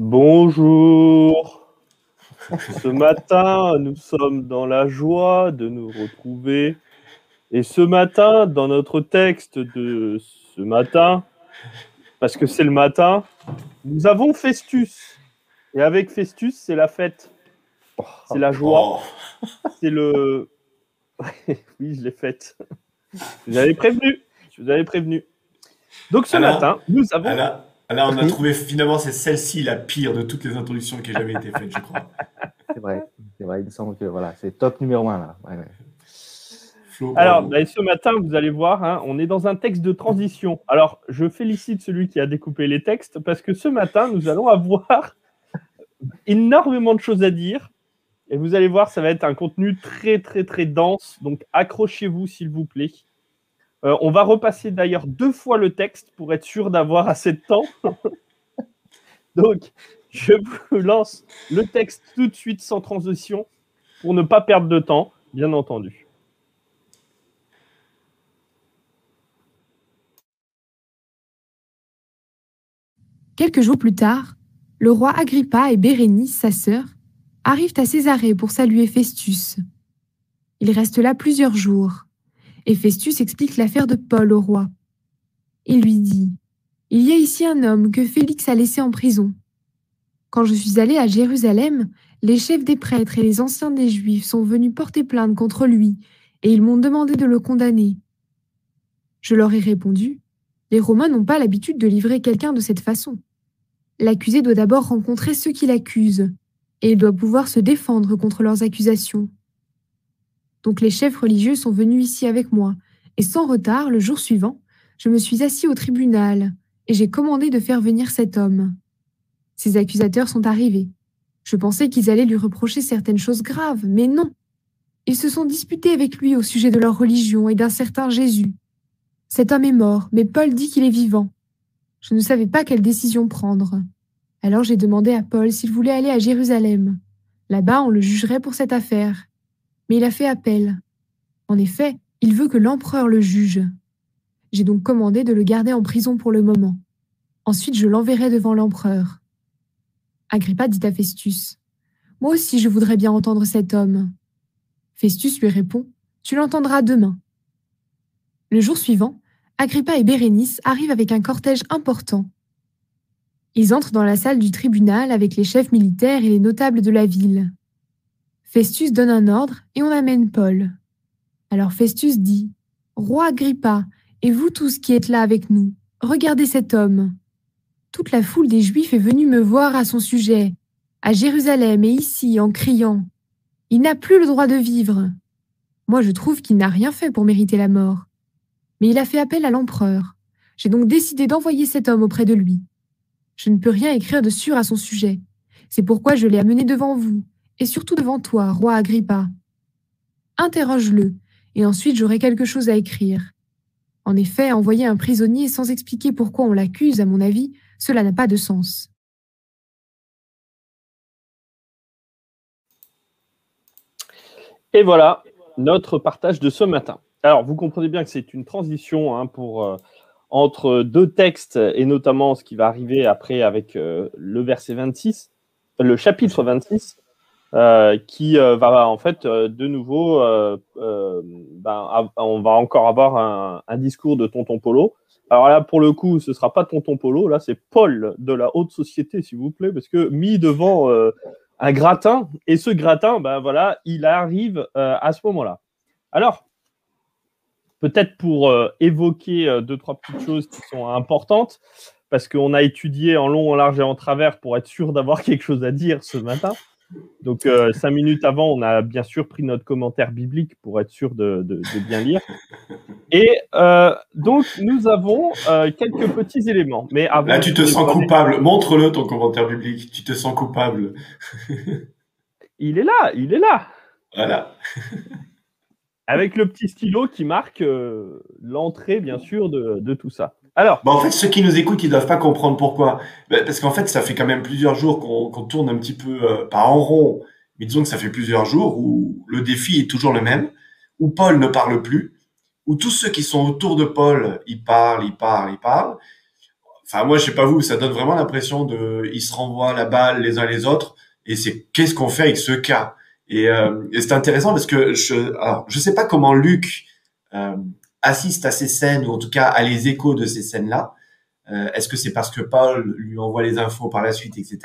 Bonjour. Ce matin, nous sommes dans la joie de nous retrouver. Et ce matin, dans notre texte de ce matin, parce que c'est le matin, nous avons Festus. Et avec Festus, c'est la fête. C'est la joie. C'est le. oui, je l'ai faite. Je vous avais prévenu. Je vous avais prévenu. Donc ce matin, nous avons. Alors, on a trouvé finalement c'est celle-ci la pire de toutes les introductions qui aient jamais été faites, je crois. C'est vrai, c'est vrai. Il me semble que voilà, c'est top numéro un là. Alors, bah, ce matin, vous allez voir, hein, on est dans un texte de transition. Alors, je félicite celui qui a découpé les textes parce que ce matin, nous allons avoir énormément de choses à dire. Et vous allez voir, ça va être un contenu très, très, très dense. Donc, accrochez-vous, s'il vous plaît. Euh, on va repasser d'ailleurs deux fois le texte pour être sûr d'avoir assez de temps. Donc, je vous lance le texte tout de suite sans transition pour ne pas perdre de temps, bien entendu. Quelques jours plus tard, le roi Agrippa et Bérénice, sa sœur, arrivent à Césarée pour saluer Festus. Ils restent là plusieurs jours et Festus explique l'affaire de Paul au roi. Il lui dit Il y a ici un homme que Félix a laissé en prison. Quand je suis allé à Jérusalem, les chefs des prêtres et les anciens des Juifs sont venus porter plainte contre lui, et ils m'ont demandé de le condamner. Je leur ai répondu Les Romains n'ont pas l'habitude de livrer quelqu'un de cette façon. L'accusé doit d'abord rencontrer ceux qui l'accusent, et il doit pouvoir se défendre contre leurs accusations. Donc les chefs religieux sont venus ici avec moi, et sans retard, le jour suivant, je me suis assis au tribunal, et j'ai commandé de faire venir cet homme. Ces accusateurs sont arrivés. Je pensais qu'ils allaient lui reprocher certaines choses graves, mais non. Ils se sont disputés avec lui au sujet de leur religion et d'un certain Jésus. Cet homme est mort, mais Paul dit qu'il est vivant. Je ne savais pas quelle décision prendre. Alors j'ai demandé à Paul s'il voulait aller à Jérusalem. Là-bas, on le jugerait pour cette affaire mais il a fait appel. En effet, il veut que l'empereur le juge. J'ai donc commandé de le garder en prison pour le moment. Ensuite, je l'enverrai devant l'empereur. Agrippa dit à Festus Moi aussi, je voudrais bien entendre cet homme. Festus lui répond Tu l'entendras demain. Le jour suivant, Agrippa et Bérénice arrivent avec un cortège important. Ils entrent dans la salle du tribunal avec les chefs militaires et les notables de la ville. Festus donne un ordre et on amène Paul. Alors Festus dit Roi Agrippa, et vous tous qui êtes là avec nous, regardez cet homme. Toute la foule des Juifs est venue me voir à son sujet, à Jérusalem et ici, en criant Il n'a plus le droit de vivre. Moi, je trouve qu'il n'a rien fait pour mériter la mort. Mais il a fait appel à l'empereur. J'ai donc décidé d'envoyer cet homme auprès de lui. Je ne peux rien écrire de sûr à son sujet. C'est pourquoi je l'ai amené devant vous, et surtout devant toi, roi Agrippa. Interroge-le, et ensuite j'aurai quelque chose à écrire. En effet, envoyer un prisonnier sans expliquer pourquoi on l'accuse, à mon avis, cela n'a pas de sens. Et voilà notre partage de ce matin. Alors, vous comprenez bien que c'est une transition hein, pour, euh, entre deux textes, et notamment ce qui va arriver après avec euh, le verset 26, le chapitre 26, euh, qui euh, va en fait euh, de nouveau, ben, on va encore avoir un, un, discours de Tonton Polo. Alors là, pour le coup, ce sera pas Tonton Polo, là, c'est Paul de la haute société, s'il vous plaît, parce que mis devant un gratin, et ce gratin, ben voilà, il arrive à ce moment-là. Alors, peut-être pour évoquer deux, trois petites choses qui sont importantes, parce qu'on a étudié en long, en large et en travers pour être sûr d'avoir quelque chose à dire ce matin. Donc, euh, cinq minutes avant, on a bien sûr pris notre commentaire biblique pour être sûr de, bien lire. Et euh, donc, nous avons euh, quelques petits éléments. Mais avant Là, tu te sens coupable. Montre-le ton commentaire biblique. Tu te sens coupable. il est là, il est là. Voilà. Avec le petit stylo qui marque l'entrée, bien sûr, de tout ça. Bah, en fait, ceux qui nous écoutent, ils doivent pas comprendre pourquoi. Bah, parce qu'en fait, ça fait quand même plusieurs jours qu'on tourne un petit peu, euh, pas en rond, mais disons que ça fait plusieurs jours où le défi est toujours le même, où Paul ne parle plus, où tous ceux qui sont autour de Paul, ils parlent, ils parlent, ils parlent. enfin moi je sais pas vous, ça donne vraiment l'impression de, ils se renvoient la balle les uns les autres et c'est qu'est-ce qu'on fait avec ce cas? Et, euh, et c'est intéressant parce que je, alors je sais pas comment Luc euh, assiste à ces scènes ou en tout cas à les échos de ces scènes là. Euh, Est-ce que c'est parce que Paul lui envoie les infos par la suite, etc.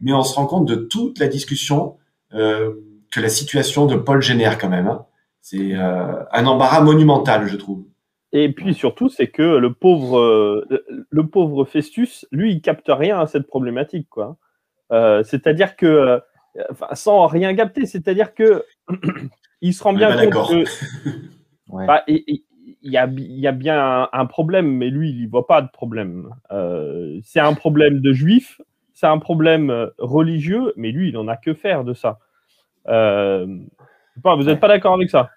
Mais on se rend compte de toute la discussion euh, que la situation de Paul génère quand même. Hein. C'est euh, un embarras monumental, je trouve. Et puis surtout, c'est que le pauvre, le pauvre Festus, lui, il capte rien à cette problématique, quoi. Euh, c'est-à-dire que, euh, sans rien capter, c'est-à-dire que il se rend bien compte que Ouais. bah, et- et- il y a, il y a bien un, un problème, mais lui, il n'y voit pas de problème. Euh, c'est un problème de juif, c'est un problème euh, religieux, mais lui, il n'en a que faire de ça. Euh, vous n'êtes pas d'accord avec ça?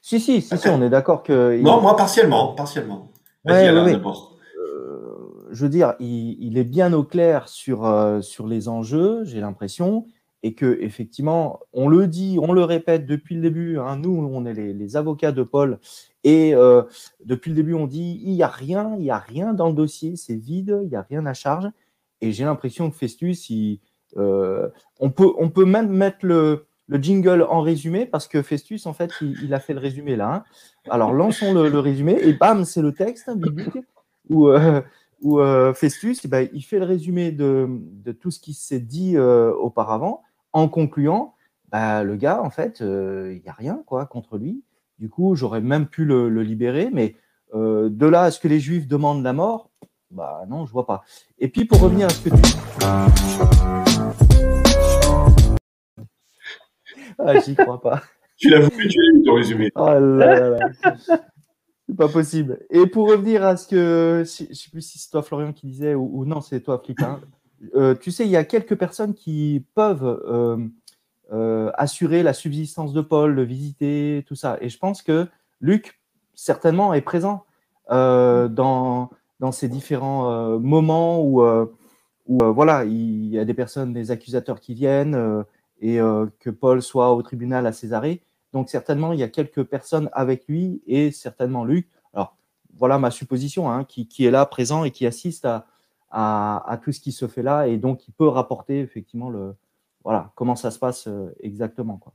Si, si, si, si, on est d'accord que. Non, moi partiellement, partiellement. Vas-y, Ouais, Alain, ouais, euh, je veux dire, il, il est bien au clair sur, euh, sur les enjeux, j'ai l'impression, et que effectivement, on le dit, on le répète depuis le début. hein, nous, on est les, avocats de Paul, et euh, depuis le début, on dit il n'y a rien, il y a rien dans le dossier, c'est vide, il n'y a rien à charge. Et j'ai l'impression que Festus, euh, on peut, on peut même mettre le, le jingle en résumé parce que Festus, en fait, il, a fait le résumé là. hein. Alors lançons le, résumé et bam, c'est le texte biblique où, euh, Festus, eh ben, il fait le résumé de, tout ce qui s'est dit auparavant en concluant, bah, le gars, en fait, euh, il n'y a rien quoi contre lui. Du coup, j'aurais même pu le, le libérer, mais euh, de là à ce que les Juifs demandent la mort, bah non, je vois pas. Et puis pour revenir à ce que tu ah, j'y crois pas. Tu l'as voulu, tu l'as eu ton résumé. Oh là là là. C'est pas possible. Et pour revenir à ce que, je sais plus si c'est toi Florian qui disait ou, ou non, c'est toi Flip. Euh, tu sais, il y a quelques personnes qui peuvent euh, euh, assurer la subsistance de Paul, le visiter, tout ça. Et je pense que Luc, certainement, est présent dans, dans ces différents moments où, où voilà, il y a des personnes, des accusateurs qui viennent et que Paul soit au tribunal à Césarée. Donc certainement, il y a quelques personnes avec lui et certainement Luc. Alors voilà ma supposition, hein, qui, qui est là présent et qui assiste à, à, à tout ce qui se fait là et donc il peut rapporter effectivement le voilà comment ça se passe euh, exactement quoi.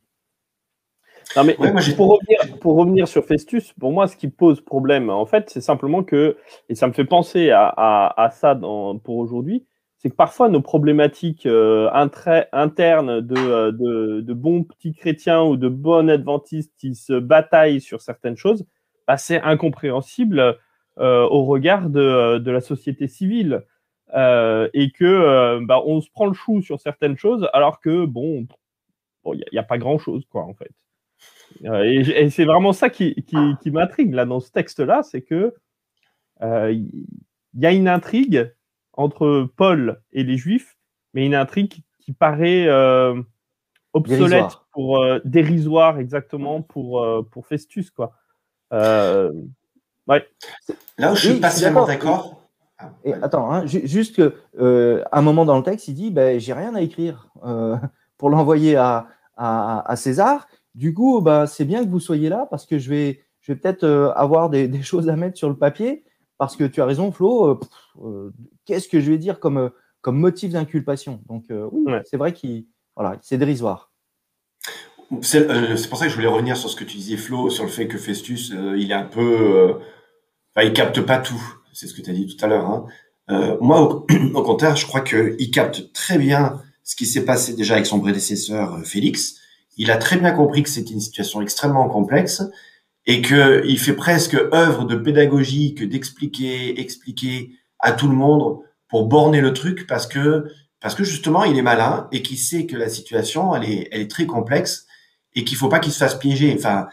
Non, mais Ouais, moi, j'ai- pour, revenir, pour revenir sur Festus, pour moi, ce qui pose problème, en fait, c'est simplement que, et ça me fait penser à, à, à ça dans, pour aujourd'hui, c'est que parfois nos problématiques euh, intra- internes de, euh, de, de bons petits chrétiens ou de bons adventistes qui se bataillent sur certaines choses, bah, c'est incompréhensible euh, au regard de, de la société civile. Euh, et que euh, bah, on se prend le chou sur certaines choses alors que bon bon, il n'y a, pas grand chose quoi en fait euh, et, et c'est vraiment ça qui, qui, qui m'intrigue là dans ce texte-là, c'est que euh, il y a une intrigue entre Paul et les Juifs, mais une intrigue qui paraît euh, obsolète Dérisoire. pour euh, dérisoire exactement pour euh, pour Festus quoi. Euh, Là où je suis Oui, tellement d'accord. Ah, Et ouais. attends, hein, ju- juste que euh, un moment dans le texte, il dit ben, j'ai rien à écrire euh, pour l'envoyer à, à, à César. Du coup, ben, c'est bien que vous soyez là parce que je vais, je vais peut-être euh, avoir des, des choses à mettre sur le papier parce que tu as raison, Flo. euh, euh, Qu'est-ce que je vais dire comme, comme motif d'inculpation? Donc, euh, oui, Ouais. c'est vrai qu'il voilà, c'est dérisoire. C'est euh, pour ça que je voulais revenir sur ce que tu disais, Flo, sur le fait que Festus, euh, il est un peu, euh, enfin, il capte pas tout. C'est ce que tu as dit tout à l'heure. Hein. Euh, moi, au, au contraire, je crois que il capte très bien ce qui s'est passé déjà avec son prédécesseur euh, Félix. Il a très bien compris que c'était une situation extrêmement complexe et que il fait presque œuvre de pédagogie que d'expliquer, expliquer à tout le monde pour borner le truc parce que parce que justement il est malin et qu'il sait que la situation elle est elle est très complexe et qu'il faut pas qu'il se fasse piéger. Enfin,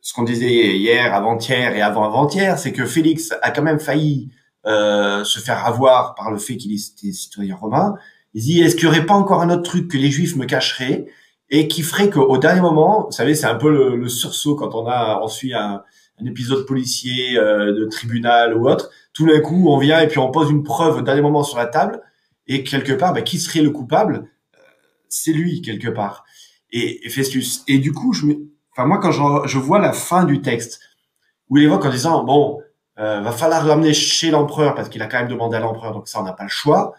ce qu'on disait hier, avant-hier et avant-avant-hier, c'est que Félix a quand même failli euh, se faire avoir par le fait qu'il était citoyen romain. Il dit, est-ce qu'il y aurait pas encore un autre truc que les Juifs me cacheraient et qui ferait qu'au dernier moment, vous savez, c'est un peu le, le sursaut quand on a, on suit un, un épisode policier euh, de tribunal ou autre. Tout d'un coup, on vient et puis on pose une preuve au dernier moment sur la table et quelque part, ben, qui serait le coupable? Euh, C'est lui quelque part et, et Festus. Et du coup, je me, enfin moi quand je, je vois la fin du texte où il évoque en disant bon, euh, va falloir l'emmener chez l'empereur parce qu'il a quand même demandé à l'empereur, donc ça on n'a pas le choix.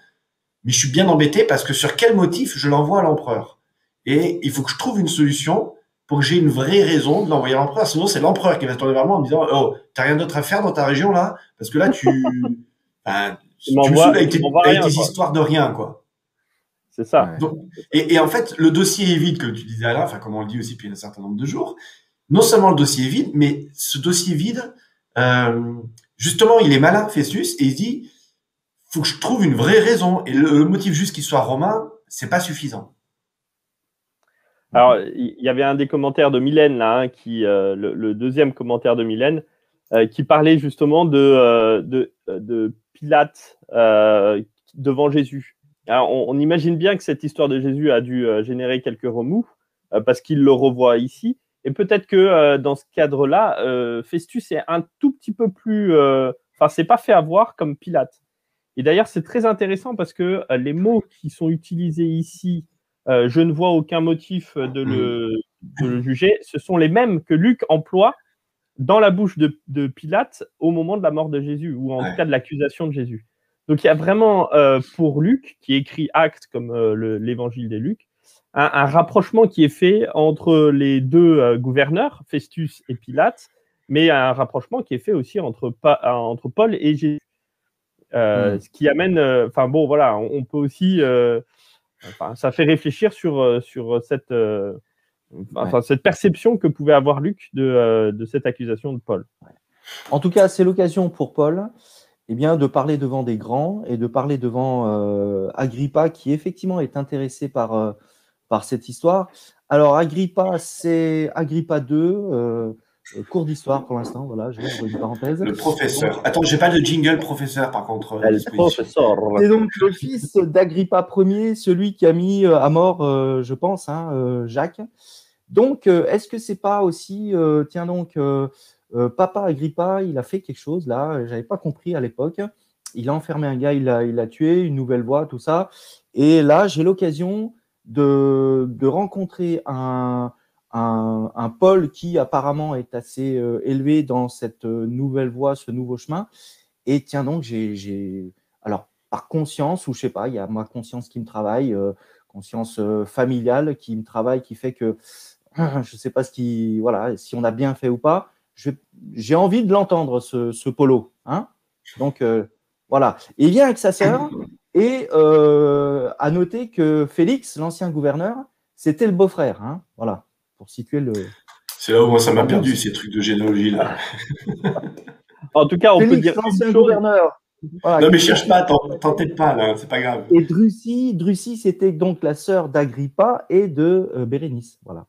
Mais je suis bien embêté parce que sur quel motif je l'envoie à l'empereur? Et il faut que je trouve une solution pour que j'ai une vraie raison de l'envoyer à l'empereur. Sinon, c'est l'empereur qui va se tourner vers moi en me disant Oh, t'as rien d'autre à faire dans ta région là? Parce que là, tu, enfin, tu me saoules avec tes, avec tes histoires de rien, quoi. C'est ça. Donc, et, et, en fait, le dossier est vide, comme tu disais là, enfin, comme on le dit aussi depuis un certain nombre de jours. Non seulement le dossier est vide, mais ce dossier vide, euh, justement, il est malin, Festus, et il dit faut que je trouve une vraie raison. Et le, motif juste qu'il soit romain, c'est pas suffisant. Alors, il y avait un des commentaires de Mylène, là, hein, qui, euh, le, deuxième commentaire de Mylène, euh, qui parlait justement de, euh, de, de, Pilate devant Jésus. Alors, on, on, imagine bien que cette histoire de Jésus a dû générer quelques remous, parce qu'il le revoit ici. Et peut-être que dans ce cadre-là, Festus est un tout petit peu plus. Enfin, c'est pas fait avoir comme Pilate. Et d'ailleurs, c'est très intéressant parce que euh, les mots qui sont utilisés ici, euh, je ne vois aucun motif de le, juger, ce sont les mêmes que Luc emploie dans la bouche de, Pilate au moment de la mort de Jésus, ou en tout cas de l'accusation de Jésus. Donc il y a vraiment euh, pour Luc, qui écrit Actes comme l'évangile des Luc, un, rapprochement qui est fait entre les deux gouverneurs, Festus et Pilate, mais un rapprochement qui est fait aussi entre, entre Paul et Jésus. Euh, hmm. Ce qui amène, euh, enfin bon, voilà, on, peut aussi, euh, ça fait réfléchir sur, sur cette, perception que pouvait avoir Luc de, de cette accusation de Paul. En tout cas, c'est l'occasion pour Paul eh bien, de parler devant des grands et de parler devant Agrippa, qui effectivement est intéressé par, par cette histoire. Alors, Agrippa, c'est Agrippa II. Euh, cours d'histoire pour l'instant, voilà, je vais une parenthèse. Le professeur. Attends, j'ai pas de jingle professeur par contre. Euh, le professeur. C'est donc le fils d'Agrippa Ier, celui qui a mis euh, à mort, je pense, hein, Jacques. Donc, est-ce que c'est pas aussi, tiens donc, papa Agrippa, il a fait quelque chose là, j'avais pas compris à l'époque. Il a enfermé un gars, il l'a il a tué, une nouvelle voix, tout ça. Et là, j'ai l'occasion de, de rencontrer un, un, pôle qui apparemment est assez euh, élevé dans cette euh, nouvelle voie, ce nouveau chemin. Et tiens donc, j'ai, alors par conscience ou je sais pas, il y a ma conscience qui me travaille, euh, conscience familiale qui me travaille, qui fait que je sais pas ce qui, voilà, si on a bien fait ou pas. J'ai envie de l'entendre ce, ce, polo, hein. Donc voilà. Et il vient avec sa sœur. Et à noter que Félix, l'ancien gouverneur, c'était le beau-frère, hein. Voilà pour situer le. C'est là où moi ça m'a perdu ces trucs de généalogie là. en tout cas, on peut dire l'ancien gouverneur. non mais cherche pas, t'entête pas là, c'est pas grave. Et Drusy, Drusy c'était donc la sœur d'Agrippa et de euh, Bérénice, voilà.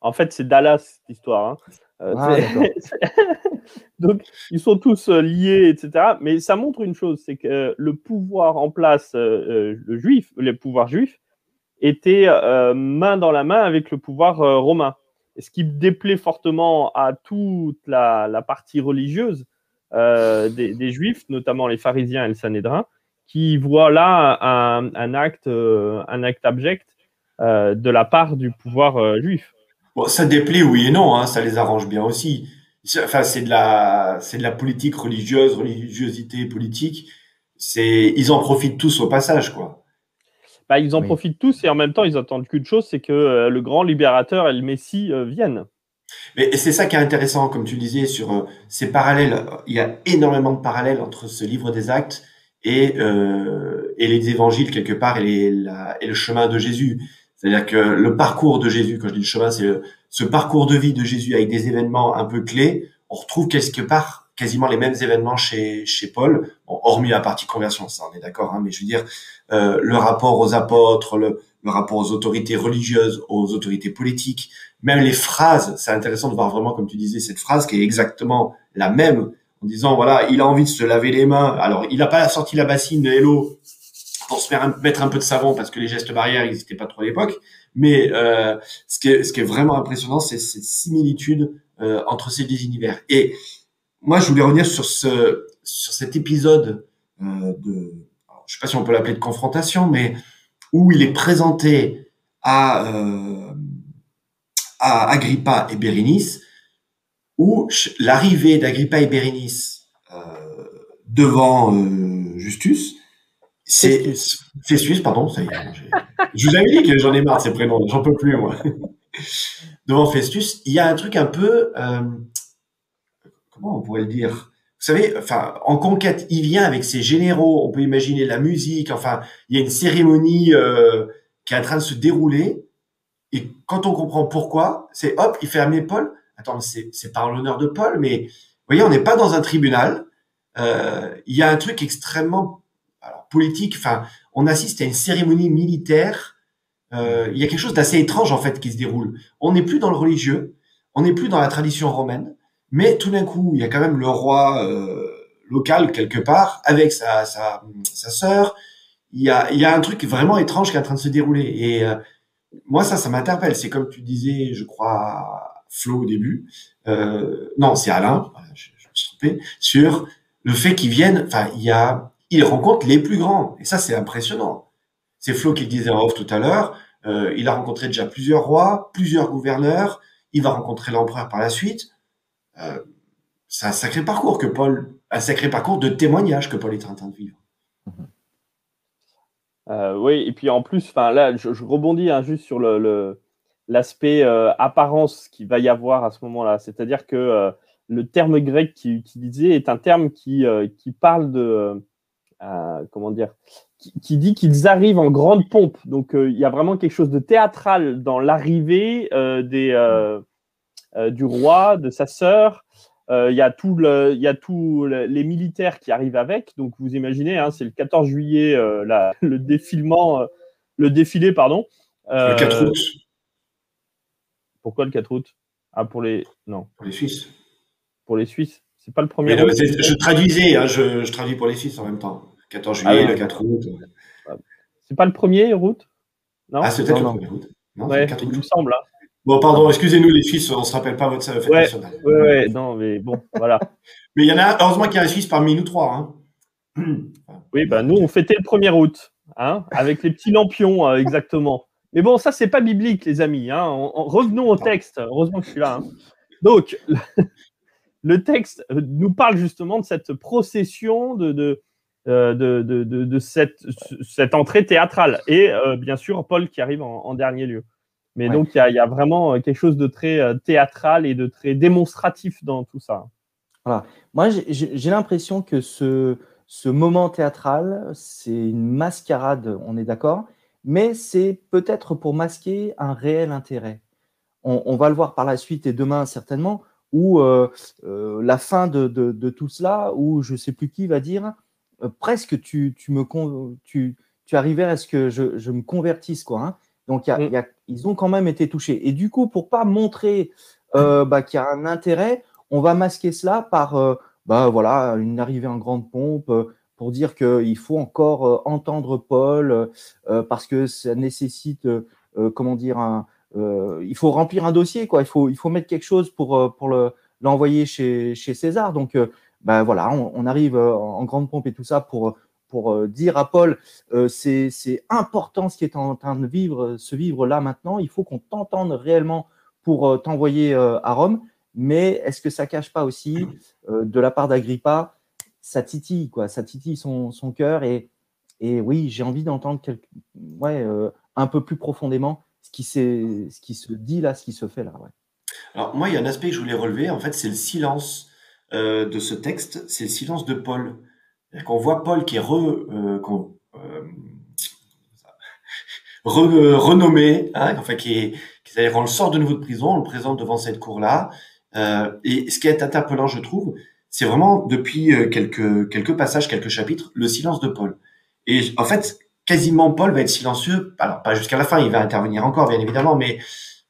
En fait, c'est Dallas cette histoire. Hein. Euh, ah, donc, ils sont tous euh, liés, etc. Mais ça montre une chose, c'est que le pouvoir en place, le juif, les pouvoirs juifs, était euh, main dans la main avec le pouvoir euh, romain. ce qui déplaît fortement à toute la, partie religieuse euh, des, Juifs, notamment les pharisiens et le Sanhédrin, qui voient là un, acte, un acte abject de la part du pouvoir juif. Bon, ça déplaît, oui et non, hein, ça les arrange bien aussi. Enfin, c'est de la, c'est de la politique religieuse, religiosité politique. C'est, ils en profitent tous au passage, quoi. Bah, ils en profitent tous et en même temps, ils attendent qu'une chose, c'est que euh, le grand libérateur et le Messie euh, viennent. Mais c'est ça qui est intéressant, comme tu disais, sur euh, ces parallèles. Il y a énormément de parallèles entre ce livre des actes et, et les évangiles, quelque part, et, les, et le chemin de Jésus. C'est-à-dire que le parcours de Jésus, quand je dis le chemin, c'est ce parcours de vie de Jésus avec des événements un peu clés. On retrouve quelque part quasiment les mêmes événements chez, chez Paul, hormis la partie conversion, ça on est d'accord, hein, mais je veux dire, euh, le rapport aux apôtres, le, le, rapport aux autorités religieuses, aux autorités politiques, même les phrases, c'est intéressant de voir vraiment, comme tu disais, cette phrase qui est exactement la même, en disant, voilà, il a envie de se laver les mains, alors il n'a pas sorti la bassine de Hello pour se faire mettre un peu de savon parce que les gestes barrières n'existaient pas trop à l'époque, mais euh, ce, qui est, vraiment impressionnant, c'est cette similitude euh, entre ces deux univers. Et moi, je voulais revenir sur ce sur cet épisode euh, de, je sais pas si on peut l'appeler de confrontation, mais où il est présenté à euh, à Agrippa et Bérénice, où l'arrivée d'Agrippa et Bérénice devant Justus. C'est Festus, pardon. Ça y est, je vous avais dit que j'en ai marre de ces prénoms, j'en peux plus moi. devant Festus, il y a un truc un peu, comment on pourrait le dire? Vous savez, enfin, en conquête, il vient avec ses généraux. On peut imaginer la musique. Enfin, il y a une cérémonie euh, qui est en train de se dérouler. Et quand on comprend pourquoi, c'est hop, il fait amener Paul. Attends, c'est en l'honneur de Paul, mais vous voyez, on n'est pas dans un tribunal. Euh, il y a un truc extrêmement politique. Enfin, on assiste à une cérémonie militaire. Euh, il y a quelque chose d'assez étrange en fait qui se déroule. On n'est plus dans le religieux. On n'est plus dans la tradition romaine. Mais tout d'un coup, il y a quand même le roi euh, local quelque part avec sa, sa, sa sœur. Il y, a, il y a un truc vraiment étrange qui est en train de se dérouler. Et euh, moi, ça, ça m'interpelle. C'est comme tu disais, je crois, Flo au début. Euh, non, c'est Alain. Je, je, me suis trompé sur le fait qu'ils viennent. Enfin, il y a, ils rencontrent les plus grands. Et ça, c'est impressionnant. C'est Flo qui le disait en off tout à l'heure. Euh, il a rencontré déjà plusieurs rois, plusieurs gouverneurs. Il va rencontrer l'empereur par la suite. Euh, c'est un sacré parcours que Paul, un sacré parcours de témoignage que Paul est en train de vivre. Euh, oui, et puis en plus, enfin là, je, rebondis hein, juste sur le, l'aspect apparence qu'il va y avoir à ce moment-là. C'est-à-dire que le terme grec qu'il utilisait est un terme qui, qui parle de comment dire, qui, qui dit qu'ils arrivent en grande pompe. Donc il y a vraiment quelque chose de théâtral dans l'arrivée des euh, du roi, de sa sœur. Euh, il y a le, tous les militaires qui arrivent avec. Donc vous imaginez, hein, c'est le 14 juillet, euh, le défilement, le défilé, pardon. le 4 août. Pourquoi le 4 août? Ah pour les, non. Pour les Suisses. Pour les Suisses. C'est pas le premier. je traduisais, hein, je, traduis pour les Suisses en même temps. 14 ah juillet, le 4 août. C'est pas le premier août Non. Ah c'est peut-être le premier août. Non, ouais, le 4 août. il me semble. Hein. Bon, pardon, excusez-nous les Suisses, on ne se rappelle pas votre fête ouais, nationale. Oui, ouais, non, mais bon, voilà. mais il y en a, heureusement qu'il y a un Suisse parmi nous trois. Hein. oui, ben nous, on fêtait le 1er août, hein, avec les petits lampions, euh, exactement. Mais bon, ça, c'est pas biblique, les amis. Hein. revenons au texte. Heureusement que je suis là. Hein. Donc, le texte euh, nous parle justement de cette procession de, de, euh, de, de, de cette, cette, entrée théâtrale. Et bien sûr, Paul qui arrive en dernier lieu. Mais donc, il y, a vraiment euh, quelque chose de très euh, théâtral et de très démonstratif dans tout ça. Voilà. Moi, j'ai l'impression que ce, ce moment théâtral, c'est une mascarade, on est d'accord, mais c'est peut-être pour masquer un réel intérêt. On, va le voir par la suite et demain certainement, où euh, la fin de, de, tout cela, où je ne sais plus qui va dire, presque tu, tu me tu, tu arrivais à ce que je, je me convertisse, quoi. Hein. Donc, mm. ils ont quand même été touchés. Et du coup, pour pas montrer euh, bah, qu'il y a un intérêt, on va masquer cela par euh, bah, voilà, une arrivée en grande pompe euh, pour dire qu'il faut encore entendre Paul parce que ça nécessite, comment dire, un, il faut remplir un dossier, quoi. Il faut, il faut mettre quelque chose pour, pour l'envoyer chez, chez César. Donc, bah, voilà, on, arrive en grande pompe et tout ça pour pour euh, dire à Paul, euh, c'est important ce qui est en train de vivre, se vivre là maintenant. Il faut qu'on t'entende réellement pour euh, t'envoyer à Rome. Mais est-ce que ça cache pas aussi, de la part d'Agrippa, ça titille, quoi, ça titille son, son cœur et, et oui, j'ai envie d'entendre ouais, un peu plus profondément ce qui, ce qui se dit là, ce qui se fait là. Alors moi, il y a un aspect que je voulais relever, en fait, c'est le silence de ce texte, c'est le silence de Paul qu'on voit Paul qui est re, euh, euh, renommé, hein, enfin qui est, qui est on le sort de nouveau de prison, on le présente devant cette cour-là. Euh, et ce qui est interpellant, je trouve, c'est vraiment depuis euh, quelques quelques passages, quelques chapitres, le silence de Paul. Et en fait, quasiment Paul va être silencieux. Alors pas jusqu'à la fin, il va intervenir encore, bien évidemment, mais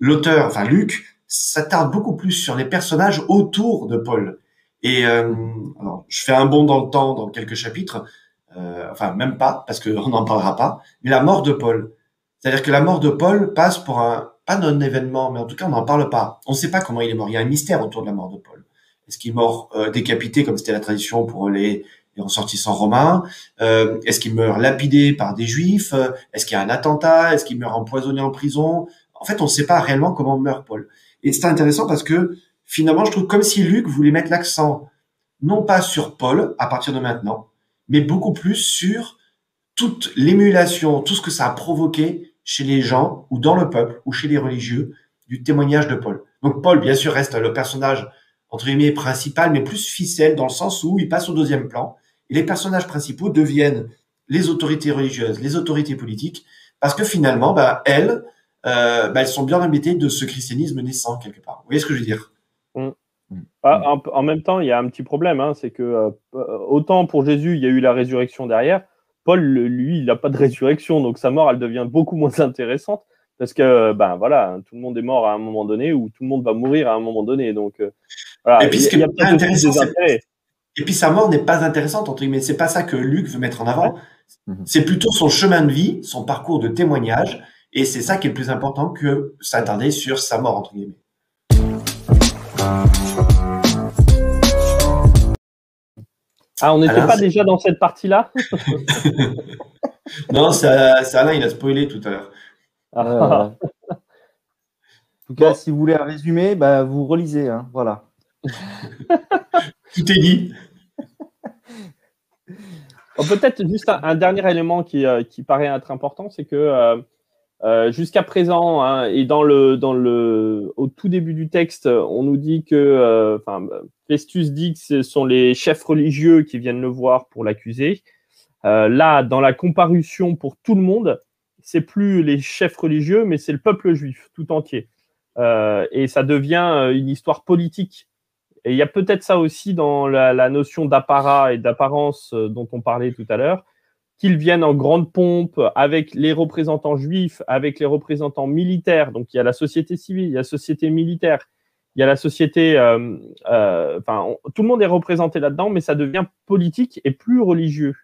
l'auteur, enfin Luc, s'attarde beaucoup plus sur les personnages autour de Paul. Et euh, alors, je fais un bond dans le temps dans quelques chapitres, euh, enfin même pas parce qu'on n'en parlera pas. Mais la mort de Paul, c'est-à-dire que la mort de Paul passe pour un pas non événement, mais en tout cas on n'en parle pas. On ne sait pas comment il est mort. Il y a un mystère autour de la mort de Paul. Est-ce qu'il est mort euh, décapité comme c'était la tradition pour les, les ressortissants romains? Euh, Est-ce qu'il meurt lapidé par des juifs? Est-ce qu'il y a un attentat? Est-ce qu'il meurt empoisonné en prison? En fait, on ne sait pas réellement comment meurt Paul. Et c'est intéressant parce que finalement, je trouve comme si Luc voulait mettre l'accent non pas sur Paul à partir de maintenant, mais beaucoup plus sur toute l'émulation, tout ce que ça a provoqué chez les gens ou dans le peuple ou chez les religieux du témoignage de Paul. Donc Paul, bien sûr, reste le personnage entre guillemets principal, mais plus ficelle dans le sens où il passe au deuxième plan. Et les personnages principaux deviennent les autorités religieuses, les autorités politiques, parce que finalement, bah, elles, euh, bah, elles sont bien embêtées de ce christianisme naissant quelque part. Vous voyez ce que je veux dire? Mm. Mm. Ah, en, même temps, il y a un petit problème, hein, c'est que euh, autant pour Jésus, il y a eu la résurrection derrière, Paul, lui, il n'a pas de résurrection, donc sa mort, elle devient beaucoup moins intéressante parce que ben voilà, tout le monde est mort à un moment donné ou tout le monde va mourir à un moment donné. Donc euh, voilà, et puis, intéressant, et sa mort n'est pas intéressante entre guillemets. C'est pas ça que Luc veut mettre en avant. Mhm. C'est plutôt son chemin de vie, son parcours de témoignage, et c'est ça qui est le plus important que s'attarder sur sa mort entre guillemets. Ah, on n'était pas déjà dans cette partie-là Non, c'est Alain, il a spoilé tout à l'heure. Ah. en tout cas, si vous voulez un résumé, bah, vous relisez. Hein, voilà. Tout est dit. Peut-être juste un, dernier élément qui, euh, qui, paraît être important, c'est que euh, euh, jusqu'à présent, hein, et dans le, dans le, au tout début du texte, on nous dit que, enfin, Festus dit que ce sont les chefs religieux qui viennent le voir pour l'accuser. là, dans la comparution pour tout le monde, c'est plus les chefs religieux, mais c'est le peuple juif tout entier. Euh, et ça devient euh, une histoire politique. Et il y a peut-être ça aussi dans la, notion d'apparat et d'apparence euh, dont on parlait tout à l'heure, qu'ils viennent en grande pompe avec les représentants juifs, avec les représentants militaires. Donc il y a la société civile, il y a la société militaire, il y a la société. enfin, tout le monde est représenté là-dedans, mais ça devient politique et plus religieux.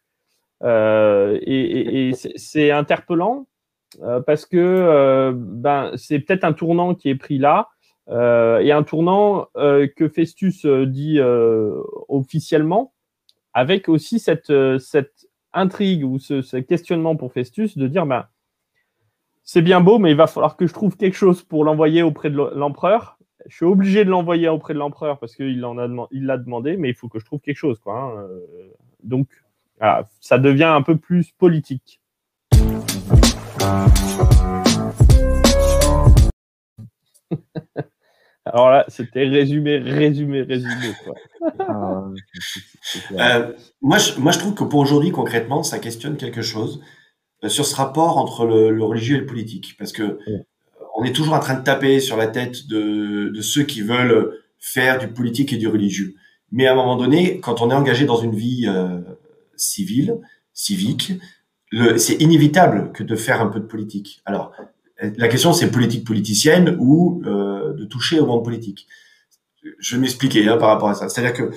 Euh, et, c'est interpellant euh, parce que euh, ben, c'est peut-être un tournant qui est pris là. et un tournant que Festus dit officiellement, avec aussi cette intrigue ou ce, questionnement pour Festus de dire ben, c'est bien beau, mais il va falloir que je trouve quelque chose pour l'envoyer auprès de l'empereur. Je suis obligé de l'envoyer auprès de l'empereur parce qu'il l'a demandé, mais il faut que je trouve quelque chose. Quoi, hein. Donc, ça devient un peu plus politique. Alors là, c'était résumé, résumé, résumé. Ah, euh, moi, je, moi, je trouve que pour aujourd'hui, concrètement, ça questionne quelque chose euh, sur ce rapport entre le, religieux et le politique. Parce que on est toujours en train de taper sur la tête de, de, ceux qui veulent faire du politique et du religieux. Mais à un moment donné, quand on est engagé dans une vie euh, civile, civique, c'est inévitable que de faire un peu de politique. Alors, la question, c'est politique politicienne ou euh, de toucher au monde politique. Je vais m'expliquer hein, par rapport à ça. C'est-à-dire que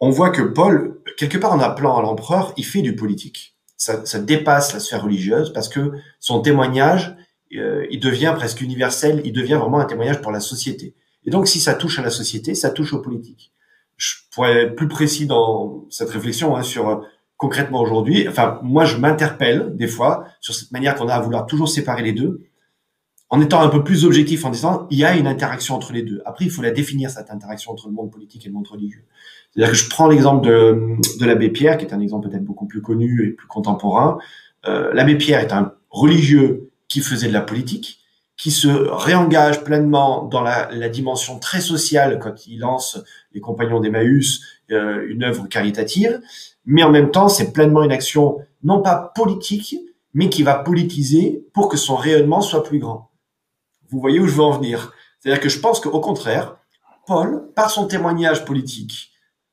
on voit que Paul, quelque part en appelant à l'empereur, il fait du politique. Ça, ça, dépasse la sphère religieuse parce que son témoignage, euh, il devient presque universel, il devient vraiment un témoignage pour la société. Et donc, si ça touche à la société, ça touche aux politiques. Je pourrais être plus précis dans cette réflexion hein, sur concrètement aujourd'hui, enfin, moi, je m'interpelle des fois sur cette manière qu'on a à vouloir toujours séparer les deux, en étant un peu plus objectif, en disant, il y a une interaction entre les deux. Après, il faut la définir, cette interaction entre le monde politique et le monde religieux. C'est-à-dire que je prends l'exemple de, de l'abbé Pierre, qui est un exemple peut-être beaucoup plus connu et plus contemporain. Euh, l'abbé Pierre est un religieux qui faisait de la politique, qui se réengage pleinement dans la, la dimension très sociale quand il lance les Compagnons d'Emmaüs, euh, une œuvre caritative, mais en même temps, c'est pleinement une action non pas politique, mais qui va politiser pour que son rayonnement soit plus grand. Vous voyez où je veux en venir C'est-à-dire que je pense qu'au contraire, Paul, par son témoignage politique,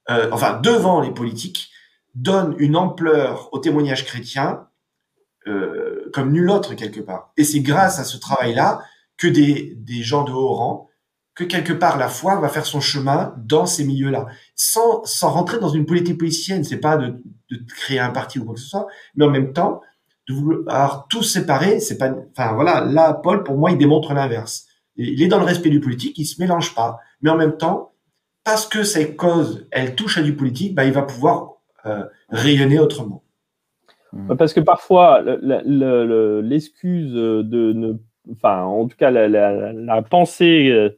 euh, enfin devant les politiques, donne une ampleur au témoignage chrétien euh, comme nul autre quelque part. Et c'est grâce à ce travail-là que des, gens de haut rang que quelque part la foi va faire son chemin dans ces milieux-là, sans, sans rentrer dans une politique politicienne. C'est pas de, de, créer un parti ou quoi que ce soit, mais en même temps de vouloir tout séparer. C'est pas, enfin voilà, là Paul pour moi il démontre l'inverse. Il est dans le respect du politique, il se mélange pas, mais en même temps parce que ces causes elles touchent à du politique, bah il va pouvoir euh, rayonner autrement. Parce que parfois l'excuse de ne enfin, en tout cas, la, la, la pensée euh,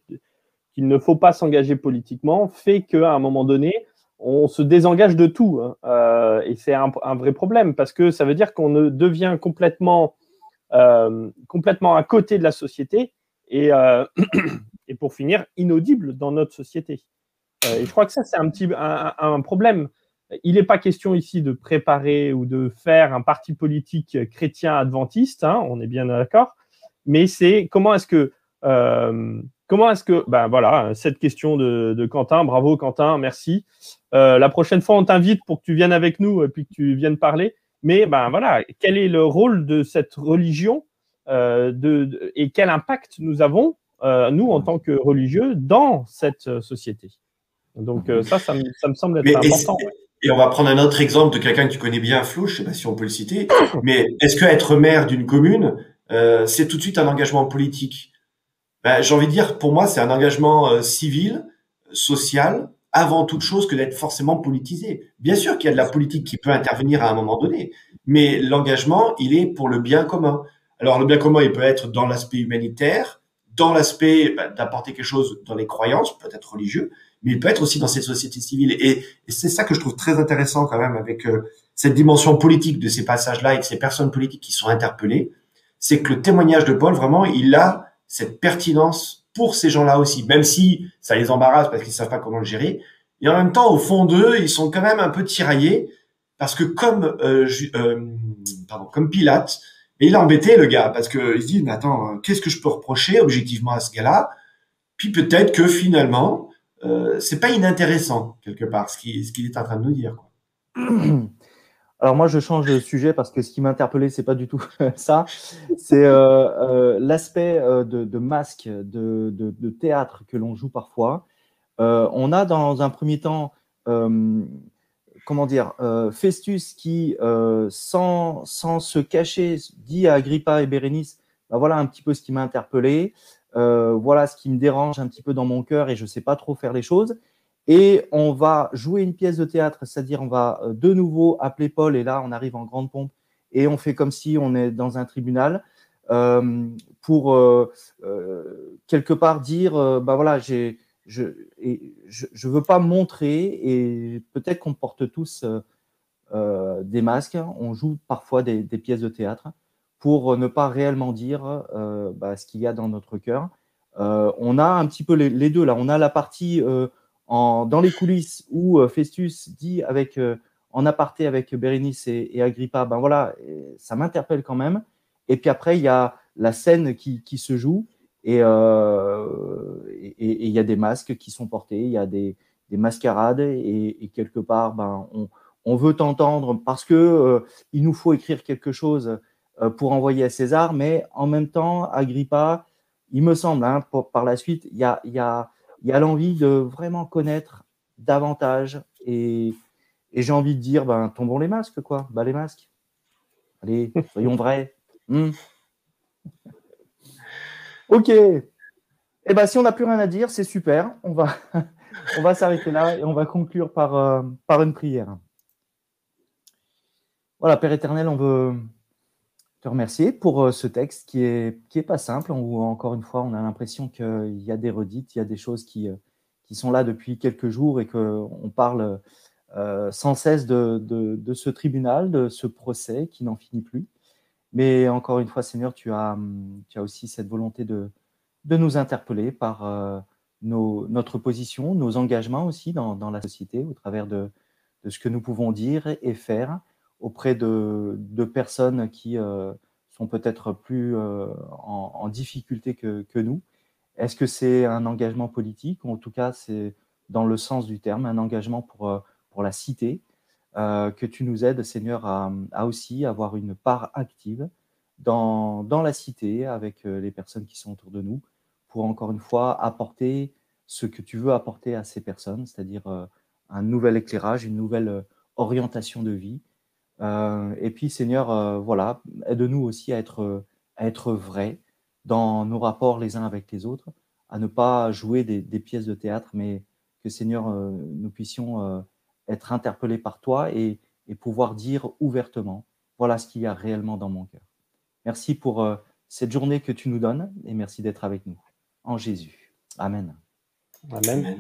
qu'il ne faut pas s'engager politiquement fait qu'à un moment donné, on se désengage de tout. Hein. Euh, et c'est un, vrai problème parce que ça veut dire qu'on devient complètement, euh, complètement à côté de la société et, euh, pour finir, inaudible dans notre société. et je crois que ça, c'est un petit problème. Il n'est pas question ici de préparer ou de faire un parti politique chrétien adventiste, hein, on est bien d'accord, mais c'est comment est-ce que Comment est-ce que, ben voilà, cette question de, Quentin, bravo Quentin, merci. Euh, la prochaine fois, on t'invite pour que tu viennes avec nous et puis que tu viennes parler. Mais ben voilà, quel est le rôle de cette religion euh, de, et quel impact nous avons, euh, nous, en tant que religieux, dans cette société? Donc ça, ça me, semble être important. Et, on va prendre un autre exemple de quelqu'un que tu connais bien, Flo, je ne sais pas si on peut le citer, mais est-ce que être maire d'une commune, c'est tout de suite un engagement politique? Ben, J'ai envie de dire, pour moi, c'est un engagement euh, civil, social, avant toute chose que d'être forcément politisé. Bien sûr qu'il y a de la politique qui peut intervenir à un moment donné, mais l'engagement, il est pour le bien commun. Alors le bien commun, il peut être dans l'aspect humanitaire, dans l'aspect ben, d'apporter quelque chose dans les croyances, peut-être religieux, mais il peut être aussi dans cette société civile. Et, c'est ça que je trouve très intéressant quand même avec euh, cette dimension politique de ces passages-là et de ces personnes politiques qui sont interpellées, c'est que le témoignage de Paul, vraiment, il a cette pertinence pour ces gens-là aussi, même si ça les embarrasse parce qu'ils savent pas comment le gérer. Et en même temps, au fond d'eux, ils sont quand même un peu tiraillés parce que comme euh, euh, pardon, comme Pilate, il a embêté le gars parce que il se dit mais attends, qu'est-ce que je peux reprocher objectivement à ce gars-là? Puis peut-être que finalement, euh, c'est pas inintéressant quelque part ce qu'il ce qu'il est en train de nous dire. Quoi. Alors moi, je change de sujet parce que ce qui m'a interpellé, c'est pas du tout ça. C'est euh, euh, l'aspect euh, de, masque, de, théâtre que l'on joue parfois. on a dans un premier temps, comment dire, Festus qui, sans, sans se cacher, dit à Agrippa et Bérénice, bah, voilà un petit peu ce qui m'a interpellé, voilà ce qui me dérange un petit peu dans mon cœur et je sais pas trop faire les choses. Et on va jouer une pièce de théâtre, c'est-à-dire on va euh, de nouveau appeler Paul, et là on arrive en grande pompe, et on fait comme si on est dans un tribunal, euh, pour euh, quelque part dire, bah voilà, j'ai, je ne veux pas montrer, et peut-être qu'on porte tous des masques, on joue parfois des, pièces de théâtre, pour ne pas réellement dire bah, ce qu'il y a dans notre cœur. on a un petit peu les, deux là, on a la partie dans les coulisses où euh, Festus dit avec, euh, en aparté avec Bérénice et, Agrippa, ben voilà, ça m'interpelle quand même. Et puis après, il y a la scène qui, se joue euh, et il y a des masques qui sont portés, il y a des, mascarades et, quelque part, ben, on, veut t'entendre parce que il nous faut écrire quelque chose pour envoyer à César, mais en même temps, Agrippa, il me semble, hein, par la suite, il y a il y a l'envie de vraiment connaître davantage et, j'ai envie de dire, ben, tombons les masques, quoi. Bah, les masques. Allez, soyons vrais. Hmm. Ok. Eh ben, si on n'a plus rien à dire, c'est super. On va, on va s'arrêter là et on va conclure par, euh, par une prière. Voilà, Père éternel, on veut te remercier pour euh, ce texte qui est, qui est pas simple, où encore une fois, on a l'impression qu'il y a des redites, il y a des choses qui, euh, qui sont là depuis quelques jours et qu'on parle euh, sans cesse de, de, ce tribunal, de ce procès qui n'en finit plus. Mais encore une fois, Seigneur, tu as, tu as aussi cette volonté de, de nous interpeller par nos, notre position, nos engagements aussi dans, dans, la société, au travers de, de ce que nous pouvons dire et faire auprès de, personnes qui euh, sont peut-être plus euh, en, difficulté que, nous. Est-ce que c'est un engagement politique ou en tout cas c'est dans le sens du terme un engagement pour, euh, pour la cité que tu nous aides, Seigneur, à, aussi avoir une part active dans, dans, la cité avec les personnes qui sont autour de nous pour encore une fois apporter ce que tu veux apporter à ces personnes, c'est-à-dire un nouvel éclairage, une nouvelle orientation de vie, et puis, Seigneur, euh, voilà, aide-nous aussi à être, à être vrais dans nos rapports les uns avec les autres, à ne pas jouer des, pièces de théâtre, mais que, Seigneur, euh, nous puissions être interpellés par toi et, et, pouvoir dire ouvertement, voilà ce qu'il y a réellement dans mon cœur. Merci pour cette journée que tu nous donnes et merci d'être avec nous. En Jésus. Amen. Amen.